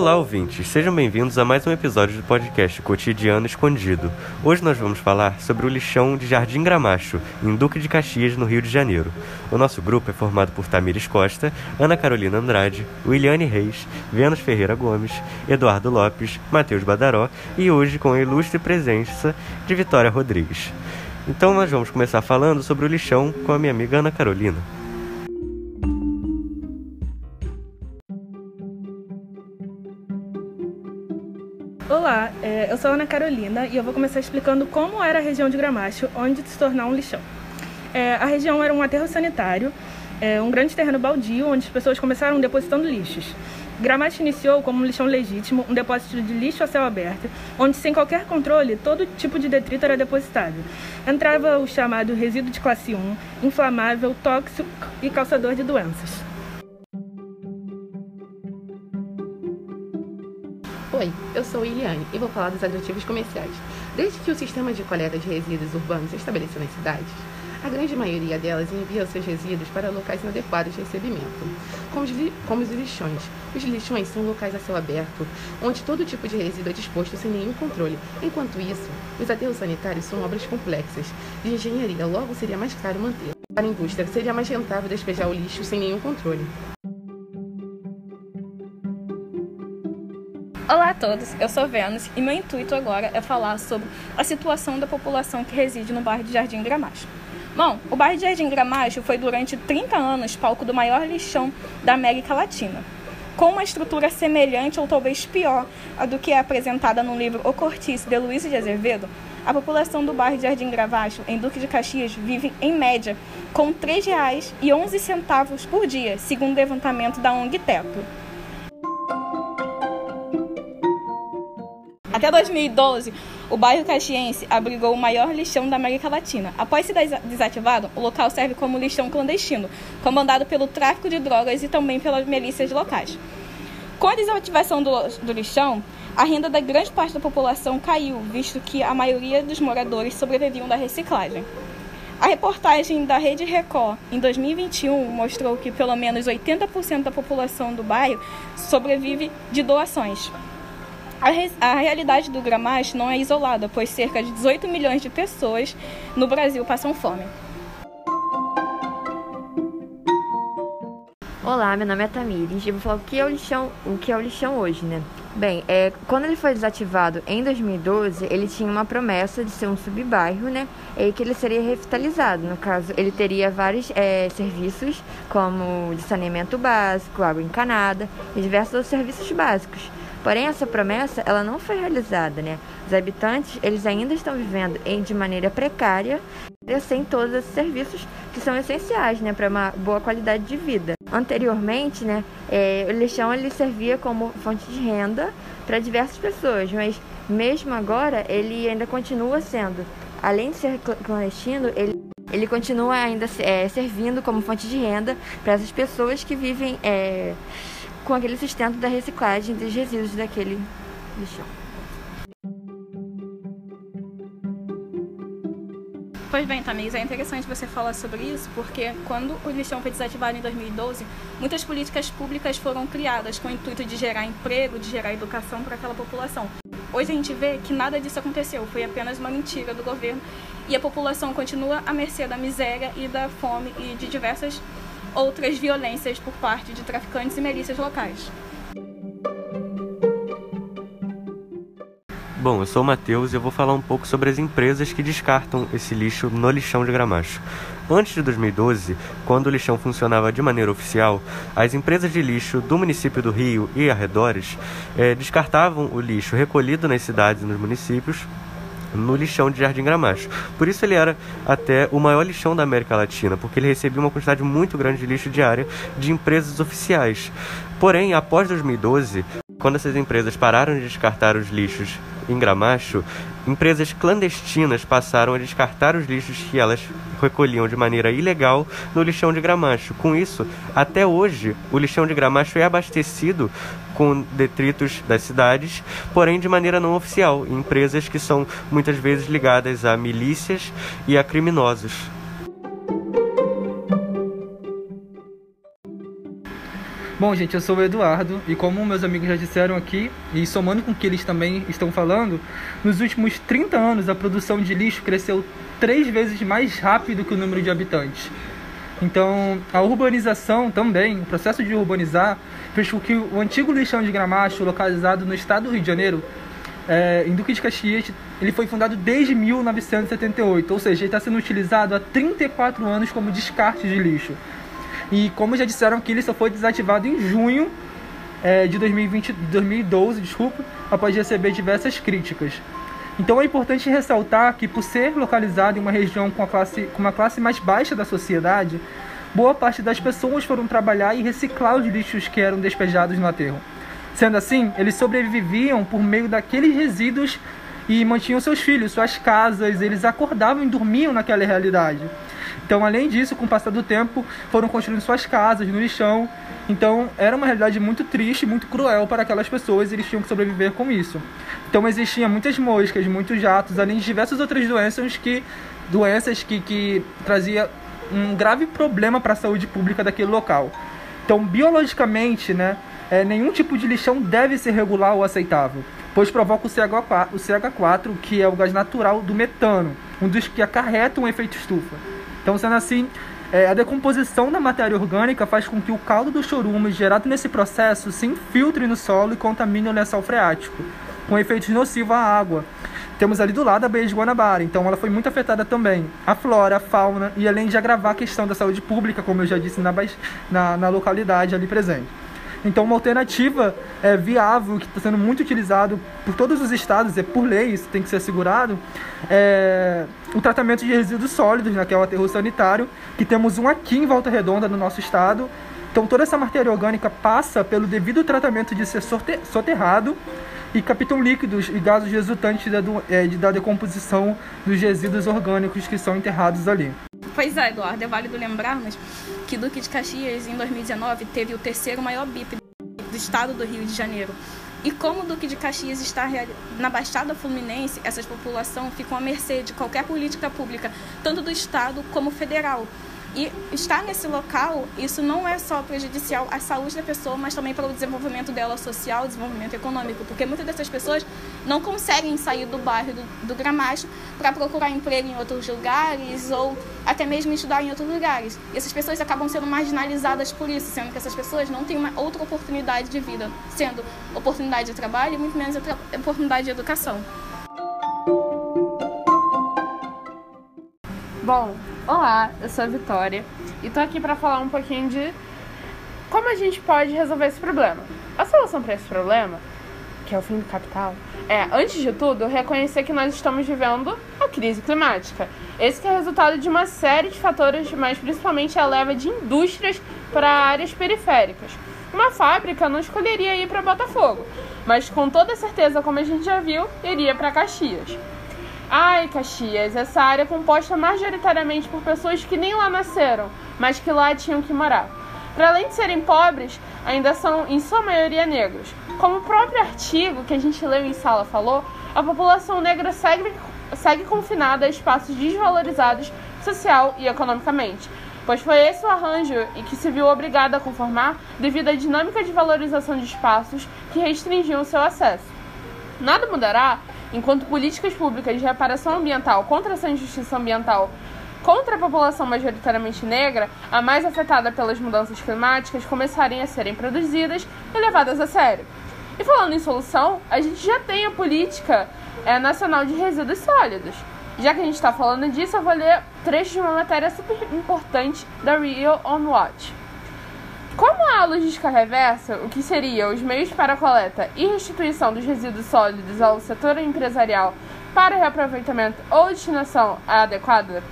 Olá, ouvintes! Sejam bem-vindos a mais um episódio do podcast Cotidiano Escondido. Hoje nós vamos falar sobre o lixão de Jardim Gramacho, em Duque de Caxias, no Rio de Janeiro. O nosso grupo é formado por Tamires Costa, Ana Carolina Andrade, Williane Reis, Vênus Ferreira Gomes, Eduardo Lopes, Matheus Badaró e hoje com a ilustre presença de Vitória Rodrigues. Então nós vamos começar falando sobre o lixão com a minha amiga Ana Carolina. Sou Ana Carolina e eu vou começar explicando como era a região de Gramacho, onde se tornar um lixão. É, a região era um aterro sanitário, é, um grande terreno baldio, onde as pessoas começaram depositando lixos. Gramacho iniciou como um lixão legítimo, um depósito de lixo a céu aberto, onde sem qualquer controle todo tipo de detrito era depositado. Entrava o chamado resíduo de classe 1, inflamável, tóxico e causador de doenças. Oi, eu sou Iliane e vou falar dos adotivos comerciais. Desde que o sistema de coleta de resíduos urbanos se estabeleceu nas cidades, a grande maioria delas envia seus resíduos para locais inadequados de recebimento, como os, como os lixões. Os lixões são locais a céu aberto, onde todo tipo de resíduo é disposto sem nenhum controle. Enquanto isso, os aterros sanitários são obras complexas de engenharia, logo seria mais caro manter. Para a indústria, seria mais rentável despejar o lixo sem nenhum controle. Olá a todos, eu sou Vênus e meu intuito agora é falar sobre a situação da população que reside no bairro de Jardim Gramacho. Bom, o bairro de Jardim Gramacho foi durante 30 anos palco do maior lixão da América Latina. Com uma estrutura semelhante ou talvez pior do que é apresentada no livro O Cortiço de Luiz de Azevedo, a população do bairro de Jardim Gravacho, em Duque de Caxias, vive em média com R$ 3,11 por dia, segundo o levantamento da ONG Teto. Até 2012, o bairro caxiense abrigou o maior lixão da América Latina. Após ser desativado, o local serve como lixão clandestino, comandado pelo tráfico de drogas e também pelas milícias locais. Com a desativação do, do lixão, a renda da grande parte da população caiu, visto que a maioria dos moradores sobreviviam da reciclagem. A reportagem da Rede Record em 2021 mostrou que pelo menos 80% da população do bairro sobrevive de doações. A, re a realidade do Gramacho não é isolada, pois cerca de 18 milhões de pessoas no Brasil passam fome. Olá, meu nome é Tamires e vou falar o que é o lixão, o que é o lixão hoje, né? Bem, é, quando ele foi desativado em 2012, ele tinha uma promessa de ser um subbairro, né? E que ele seria revitalizado. No caso, ele teria vários é, serviços, como de saneamento básico, água encanada e diversos outros serviços básicos. Porém, essa promessa ela não foi realizada, né? Os habitantes eles ainda estão vivendo em, de maneira precária, sem todos esses serviços que são essenciais, né, para uma boa qualidade de vida. Anteriormente, né, é, o lixão ele servia como fonte de renda para diversas pessoas, mas mesmo agora ele ainda continua sendo, além de ser clandestino, ele ele continua ainda é, servindo como fonte de renda para essas pessoas que vivem é, com aquele sustento da reciclagem dos resíduos daquele lixão. Pois bem, Tamires, é interessante você falar sobre isso, porque quando o lixão foi desativado em 2012, muitas políticas públicas foram criadas com o intuito de gerar emprego, de gerar educação para aquela população. Hoje a gente vê que nada disso aconteceu, foi apenas uma mentira do governo e a população continua à mercê da miséria e da fome e de diversas outras violências por parte de traficantes e milícias locais. Bom, eu sou o Matheus e eu vou falar um pouco sobre as empresas que descartam esse lixo no lixão de Gramacho. Antes de 2012, quando o lixão funcionava de maneira oficial, as empresas de lixo do município do Rio e arredores eh, descartavam o lixo recolhido nas cidades e nos municípios no lixão de Jardim Gramacho. Por isso ele era até o maior lixão da América Latina, porque ele recebia uma quantidade muito grande de lixo diária de empresas oficiais. Porém, após 2012, quando essas empresas pararam de descartar os lixos em Gramacho, empresas clandestinas passaram a descartar os lixos que elas recolhiam de maneira ilegal no lixão de Gramacho. Com isso, até hoje, o lixão de Gramacho é abastecido com detritos das cidades, porém de maneira não oficial, em empresas que são muitas vezes ligadas a milícias e a criminosos. Bom, gente, eu sou o Eduardo e como meus amigos já disseram aqui, e somando com o que eles também estão falando, nos últimos 30 anos a produção de lixo cresceu três vezes mais rápido que o número de habitantes. Então, a urbanização também, o processo de urbanizar, fez com que o antigo lixão de Gramacho, localizado no estado do Rio de Janeiro, é, em Duque de Caxias, ele foi fundado desde 1978, ou seja, ele está sendo utilizado há 34 anos como descarte de lixo. E como já disseram aqui, ele só foi desativado em junho é, de 2020, 2012, desculpa, após receber diversas críticas. Então é importante ressaltar que por ser localizado em uma região com, classe, com uma classe mais baixa da sociedade, boa parte das pessoas foram trabalhar e reciclar os lixos que eram despejados no aterro. Sendo assim, eles sobreviviam por meio daqueles resíduos e mantinham seus filhos, suas casas, eles acordavam e dormiam naquela realidade. Então, além disso, com o passar do tempo, foram construindo suas casas no lixão. Então, era uma realidade muito triste, muito cruel para aquelas pessoas e eles tinham que sobreviver com isso. Então, existiam muitas moscas, muitos jatos, além de diversas outras doenças que doenças que, que trazia um grave problema para a saúde pública daquele local. Então, biologicamente, né, é, nenhum tipo de lixão deve ser regular ou aceitável, pois provoca o CH4, o CH4, que é o gás natural do metano, um dos que acarreta um efeito estufa. Então, sendo assim, é, a decomposição da matéria orgânica faz com que o caldo do chorume gerado nesse processo se infiltre no solo e contamine o lençol freático, com efeitos nocivos à água. Temos ali do lado a Baía de Guanabara, então ela foi muito afetada também. A flora, a fauna, e além de agravar a questão da saúde pública, como eu já disse na, na, na localidade ali presente. Então, uma alternativa é, viável, que está sendo muito utilizado por todos os estados, é por lei, isso tem que ser assegurado, é o tratamento de resíduos sólidos, né, que é o aterro sanitário, que temos um aqui em Volta Redonda, no nosso estado. Então, toda essa matéria orgânica passa pelo devido tratamento de ser soterrado e captam líquidos e gases resultantes da, é, da decomposição dos resíduos orgânicos que são enterrados ali. Pois é, Eduardo, é válido lembrarmos que Duque de Caxias, em 2019, teve o terceiro maior BIP do estado do Rio de Janeiro. E como o Duque de Caxias está na Baixada Fluminense, essas populações ficam à mercê de qualquer política pública, tanto do estado como federal. E estar nesse local, isso não é só prejudicial à saúde da pessoa, mas também para o desenvolvimento dela social, desenvolvimento econômico, porque muitas dessas pessoas não conseguem sair do bairro do, do Gramacho para procurar emprego em outros lugares ou até mesmo estudar em outros lugares. E essas pessoas acabam sendo marginalizadas por isso, sendo que essas pessoas não têm uma outra oportunidade de vida, sendo oportunidade de trabalho e muito menos oportunidade de educação. Bom, olá, eu sou a Vitória e tô aqui para falar um pouquinho de como a gente pode resolver esse problema. A solução para esse problema, que é o fim do capital, é, antes de tudo, reconhecer que nós estamos vivendo a crise climática. Esse é resultado de uma série de fatores, mas principalmente a leva de indústrias para áreas periféricas. Uma fábrica não escolheria ir para Botafogo, mas com toda certeza, como a gente já viu, iria para Caxias. Ai, Caxias, essa área é composta majoritariamente por pessoas que nem lá nasceram, mas que lá tinham que morar. Para além de serem pobres, ainda são, em sua maioria, negros. Como o próprio artigo que a gente leu em sala falou, a população negra segue, segue confinada a espaços desvalorizados social e economicamente, pois foi esse o arranjo e que se viu obrigada a conformar devido à dinâmica de valorização de espaços que restringiam seu acesso. Nada mudará enquanto políticas públicas de reparação ambiental contra essa injustiça ambiental contra a população majoritariamente negra, a mais afetada pelas mudanças climáticas, começarem a serem produzidas e levadas a sério. E falando em solução, a gente já tem a política é, nacional de resíduos sólidos. Já que a gente está falando disso, eu vou ler trecho de uma matéria super importante da Rio on Watch. Como a logística reversa, o que seria os meios para a coleta e restituição dos resíduos sólidos ao setor empresarial para reaproveitamento ou destinação adequada,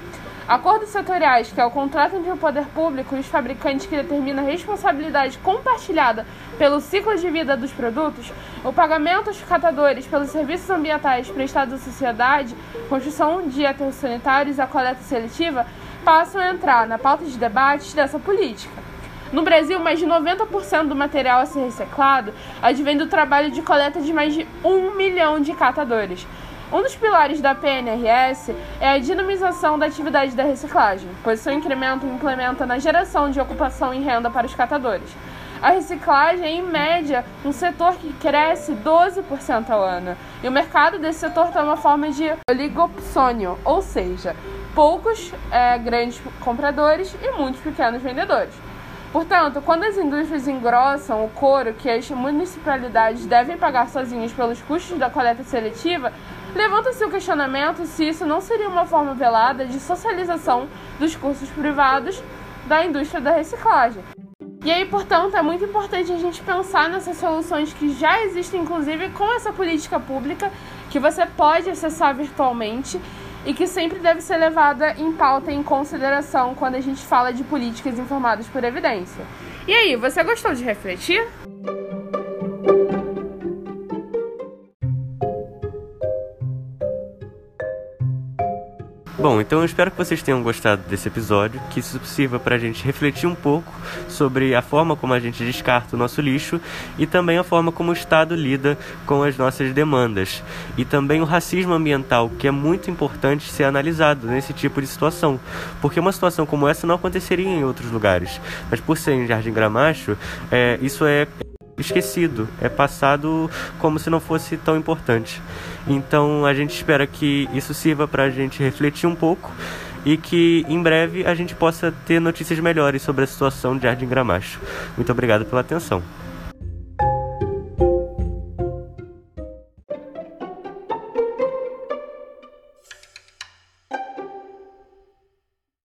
acordos setoriais, que é o contrato entre o poder público e os fabricantes que determina a responsabilidade compartilhada pelo ciclo de vida dos produtos, o pagamento aos catadores pelos serviços ambientais prestados à sociedade, construção de aterros sanitários e a coleta seletiva, passam a entrar na pauta de debates dessa política. No Brasil, mais de 90% do material a ser reciclado advém do trabalho de coleta de mais de um milhão de catadores. Um dos pilares da PNRS é a dinamização da atividade da reciclagem, pois seu incremento implementa na geração de ocupação e renda para os catadores. A reciclagem é, em média, um setor que cresce 12% ao ano. E o mercado desse setor toma forma de oligopsônio, ou seja, poucos é, grandes compradores e muitos pequenos vendedores. Portanto, quando as indústrias engrossam o couro que as municipalidades devem pagar sozinhas pelos custos da coleta seletiva, levanta-se o questionamento se isso não seria uma forma velada de socialização dos cursos privados da indústria da reciclagem. E aí, portanto, é muito importante a gente pensar nessas soluções que já existem, inclusive com essa política pública, que você pode acessar virtualmente e que sempre deve ser levada em pauta e em consideração quando a gente fala de políticas informadas por evidência. E aí, você gostou de refletir? Bom, então eu espero que vocês tenham gostado desse episódio, que isso sirva para a gente refletir um pouco sobre a forma como a gente descarta o nosso lixo e também a forma como o Estado lida com as nossas demandas. E também o racismo ambiental, que é muito importante ser analisado nesse tipo de situação, porque uma situação como essa não aconteceria em outros lugares, mas por ser em Jardim Gramacho, é, isso é esquecido, é passado como se não fosse tão importante. Então a gente espera que isso sirva para a gente refletir um pouco e que em breve a gente possa ter notícias melhores sobre a situação de Jardim Gramacho. Muito obrigado pela atenção.